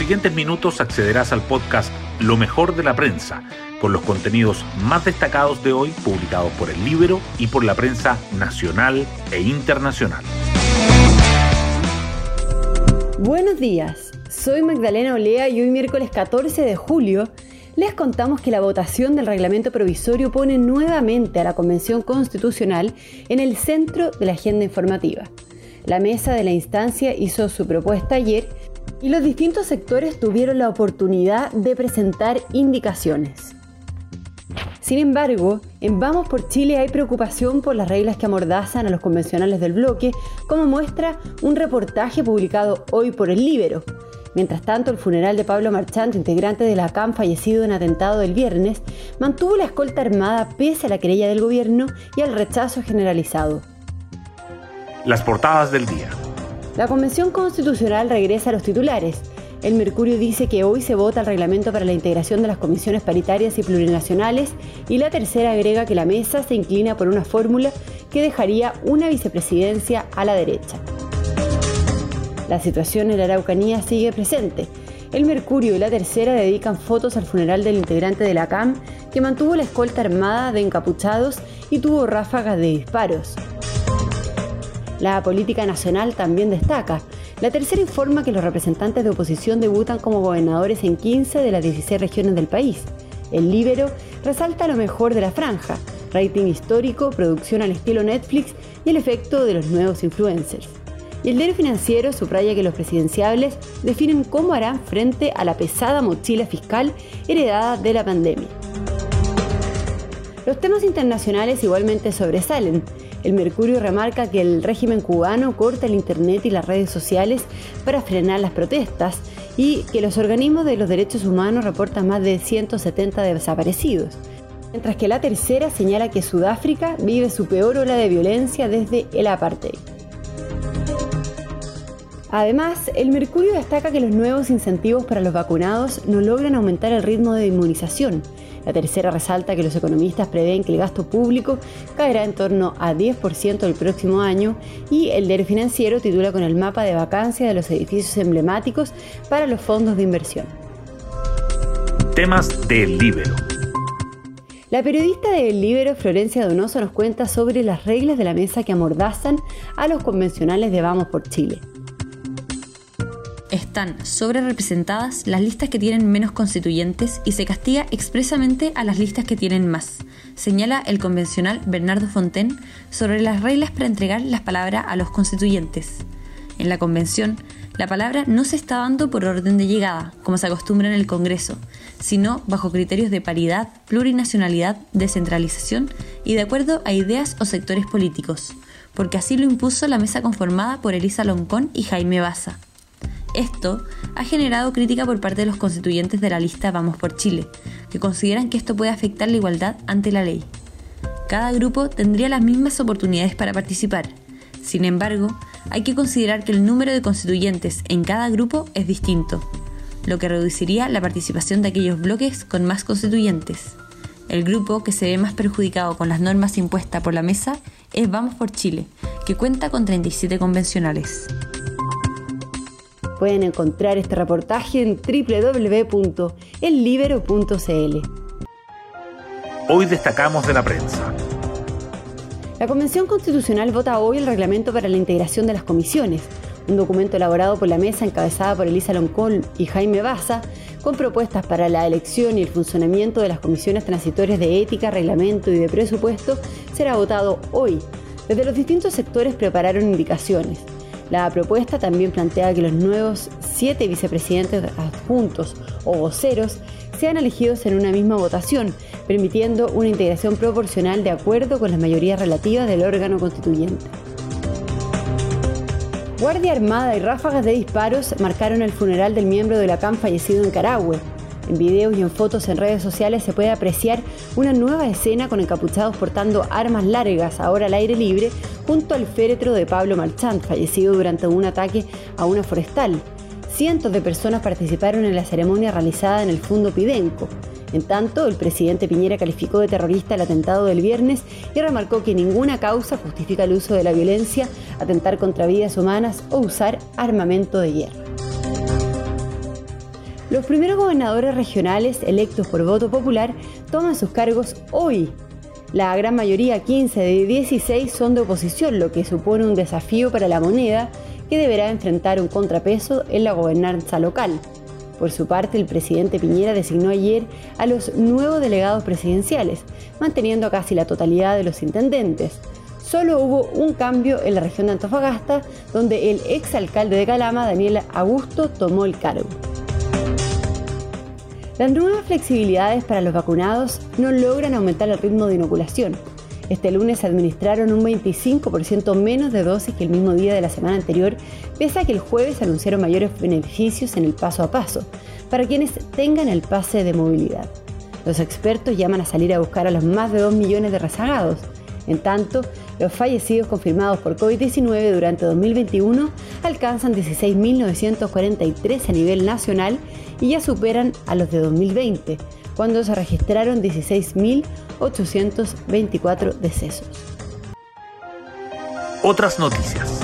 siguientes minutos accederás al podcast Lo mejor de la prensa, con los contenidos más destacados de hoy publicados por el Libro y por la prensa nacional e internacional. Buenos días, soy Magdalena Olea y hoy miércoles 14 de julio les contamos que la votación del reglamento provisorio pone nuevamente a la Convención Constitucional en el centro de la agenda informativa. La mesa de la instancia hizo su propuesta ayer y los distintos sectores tuvieron la oportunidad de presentar indicaciones. Sin embargo, en Vamos por Chile hay preocupación por las reglas que amordazan a los convencionales del bloque, como muestra un reportaje publicado hoy por el Libero. Mientras tanto, el funeral de Pablo Marchante, integrante de la CAM fallecido en atentado del viernes, mantuvo la escolta armada pese a la querella del gobierno y al rechazo generalizado. Las portadas del día. La Convención Constitucional regresa a los titulares. El Mercurio dice que hoy se vota el reglamento para la integración de las comisiones paritarias y plurinacionales y la tercera agrega que la mesa se inclina por una fórmula que dejaría una vicepresidencia a la derecha. La situación en la Araucanía sigue presente. El Mercurio y la Tercera dedican fotos al funeral del integrante de la CAM que mantuvo la escolta armada de encapuchados y tuvo ráfagas de disparos. La política nacional también destaca. La tercera informa que los representantes de oposición debutan como gobernadores en 15 de las 16 regiones del país. El Libero resalta lo mejor de la franja, rating histórico, producción al estilo Netflix y el efecto de los nuevos influencers. Y el diario financiero subraya que los presidenciables definen cómo harán frente a la pesada mochila fiscal heredada de la pandemia. Los temas internacionales igualmente sobresalen. El Mercurio remarca que el régimen cubano corta el Internet y las redes sociales para frenar las protestas y que los organismos de los derechos humanos reportan más de 170 desaparecidos. Mientras que la tercera señala que Sudáfrica vive su peor ola de violencia desde el apartheid. Además, el Mercurio destaca que los nuevos incentivos para los vacunados no logran aumentar el ritmo de inmunización. La tercera resalta que los economistas prevén que el gasto público caerá en torno a 10% el próximo año y el diario financiero titula con el mapa de vacancia de los edificios emblemáticos para los fondos de inversión. Temas del Libero. La periodista del Libero, Florencia Donoso, nos cuenta sobre las reglas de la mesa que amordazan a los convencionales de Vamos por Chile están sobre representadas las listas que tienen menos constituyentes y se castiga expresamente a las listas que tienen más, señala el convencional Bernardo Fonten sobre las reglas para entregar las palabras a los constituyentes. En la convención, la palabra no se está dando por orden de llegada, como se acostumbra en el Congreso, sino bajo criterios de paridad, plurinacionalidad, descentralización y de acuerdo a ideas o sectores políticos, porque así lo impuso la mesa conformada por Elisa Loncón y Jaime Baza. Esto ha generado crítica por parte de los constituyentes de la lista Vamos por Chile, que consideran que esto puede afectar la igualdad ante la ley. Cada grupo tendría las mismas oportunidades para participar. Sin embargo, hay que considerar que el número de constituyentes en cada grupo es distinto, lo que reduciría la participación de aquellos bloques con más constituyentes. El grupo que se ve más perjudicado con las normas impuestas por la mesa es Vamos por Chile, que cuenta con 37 convencionales. Pueden encontrar este reportaje en www.ellibero.cl. Hoy destacamos de la prensa. La Convención Constitucional vota hoy el reglamento para la integración de las comisiones, un documento elaborado por la mesa encabezada por Elisa Loncón y Jaime Baza, con propuestas para la elección y el funcionamiento de las comisiones transitorias de ética, reglamento y de presupuesto, será votado hoy. Desde los distintos sectores prepararon indicaciones. La propuesta también plantea que los nuevos siete vicepresidentes adjuntos o voceros sean elegidos en una misma votación, permitiendo una integración proporcional de acuerdo con las mayorías relativas del órgano constituyente. Guardia Armada y ráfagas de disparos marcaron el funeral del miembro de la CAM fallecido en Carahue. En videos y en fotos en redes sociales se puede apreciar una nueva escena con encapuchados portando armas largas, ahora al aire libre, junto al féretro de Pablo Marchant, fallecido durante un ataque a una forestal. Cientos de personas participaron en la ceremonia realizada en el Fundo Pidenco. En tanto, el presidente Piñera calificó de terrorista el atentado del viernes y remarcó que ninguna causa justifica el uso de la violencia, atentar contra vidas humanas o usar armamento de guerra. Los primeros gobernadores regionales electos por voto popular toman sus cargos hoy. La gran mayoría, 15 de 16, son de oposición, lo que supone un desafío para la moneda que deberá enfrentar un contrapeso en la gobernanza local. Por su parte, el presidente Piñera designó ayer a los nuevos delegados presidenciales, manteniendo casi la totalidad de los intendentes. Solo hubo un cambio en la región de Antofagasta, donde el exalcalde de Calama, Daniel Augusto, tomó el cargo. Las nuevas flexibilidades para los vacunados no logran aumentar el ritmo de inoculación. Este lunes se administraron un 25% menos de dosis que el mismo día de la semana anterior, pese a que el jueves anunciaron mayores beneficios en el paso a paso, para quienes tengan el pase de movilidad. Los expertos llaman a salir a buscar a los más de 2 millones de rezagados. En tanto, los fallecidos confirmados por COVID-19 durante 2021 alcanzan 16.943 a nivel nacional y ya superan a los de 2020, cuando se registraron 16.824 decesos. Otras noticias.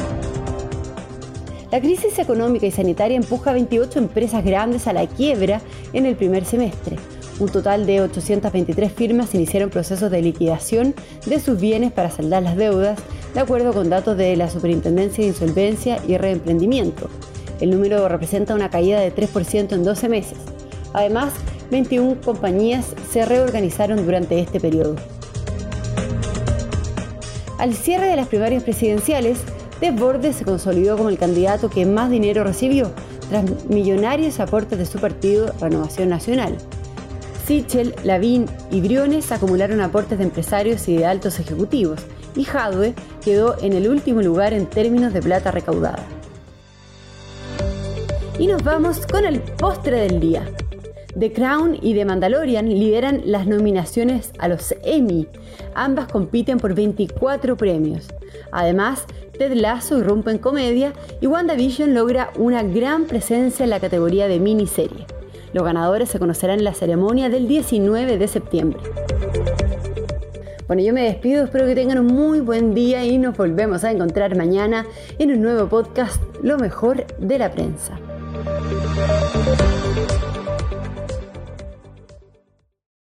La crisis económica y sanitaria empuja a 28 empresas grandes a la quiebra en el primer semestre. Un total de 823 firmas iniciaron procesos de liquidación de sus bienes para saldar las deudas, de acuerdo con datos de la Superintendencia de Insolvencia y Reemprendimiento. El número representa una caída de 3% en 12 meses. Además, 21 compañías se reorganizaron durante este periodo. Al cierre de las primarias presidenciales, Desbordes se consolidó como el candidato que más dinero recibió, tras millonarios aportes de su partido Renovación Nacional. Sichel, Lavín y Briones acumularon aportes de empresarios y de altos ejecutivos, y Jadwe quedó en el último lugar en términos de plata recaudada. Y nos vamos con el postre del día. The Crown y The Mandalorian lideran las nominaciones a los Emmy. Ambas compiten por 24 premios. Además, Ted Lasso irrumpe en comedia y WandaVision logra una gran presencia en la categoría de miniserie. Los ganadores se conocerán en la ceremonia del 19 de septiembre. Bueno, yo me despido, espero que tengan un muy buen día y nos volvemos a encontrar mañana en un nuevo podcast, Lo mejor de la prensa.